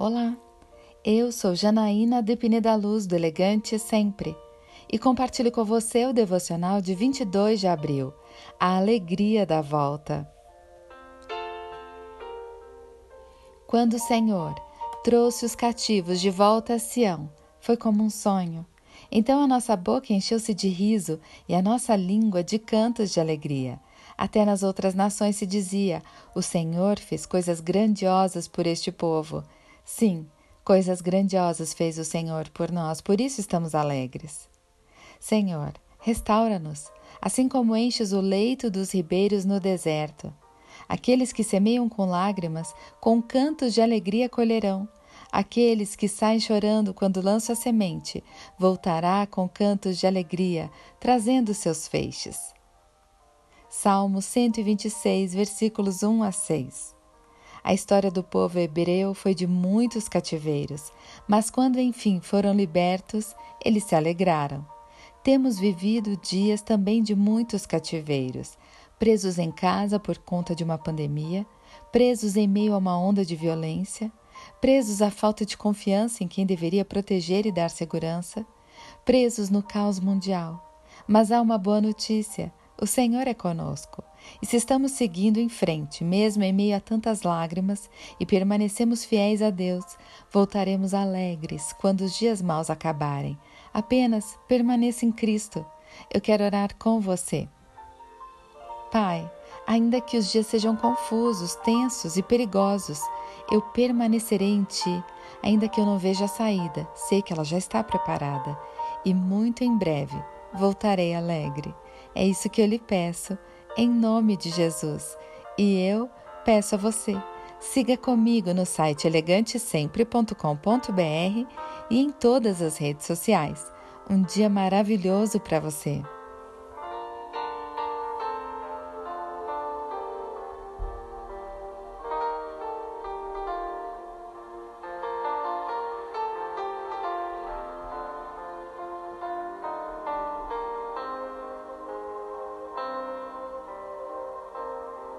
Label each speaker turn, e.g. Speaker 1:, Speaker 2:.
Speaker 1: Olá, eu sou Janaína de Pineda Luz, do Elegante Sempre, e compartilho com você o devocional de 22 de abril, a alegria da volta. Quando o Senhor trouxe os cativos de volta a Sião, foi como um sonho. Então a nossa boca encheu-se de riso e a nossa língua de cantos de alegria. Até nas outras nações se dizia: O Senhor fez coisas grandiosas por este povo. Sim, coisas grandiosas fez o Senhor por nós, por isso estamos alegres. Senhor, restaura-nos, assim como enches o leito dos ribeiros no deserto. Aqueles que semeiam com lágrimas, com cantos de alegria colherão. Aqueles que saem chorando quando lançam a semente, voltará com cantos de alegria, trazendo seus feixes. Salmo 126, versículos 1 a 6. A história do povo hebreu foi de muitos cativeiros, mas quando enfim foram libertos, eles se alegraram. Temos vivido dias também de muitos cativeiros, presos em casa por conta de uma pandemia, presos em meio a uma onda de violência, presos à falta de confiança em quem deveria proteger e dar segurança, presos no caos mundial. Mas há uma boa notícia: o Senhor é conosco. E se estamos seguindo em frente, mesmo em meio a tantas lágrimas, e permanecemos fiéis a Deus, voltaremos alegres quando os dias maus acabarem. Apenas permaneça em Cristo. Eu quero orar com você. Pai, ainda que os dias sejam confusos, tensos e perigosos, eu permanecerei em Ti. Ainda que eu não veja a saída, sei que ela já está preparada. E muito em breve voltarei alegre. É isso que eu lhe peço, em nome de Jesus. E eu peço a você, siga comigo no site elegantesempre.com.br e em todas as redes sociais. Um dia maravilhoso para você!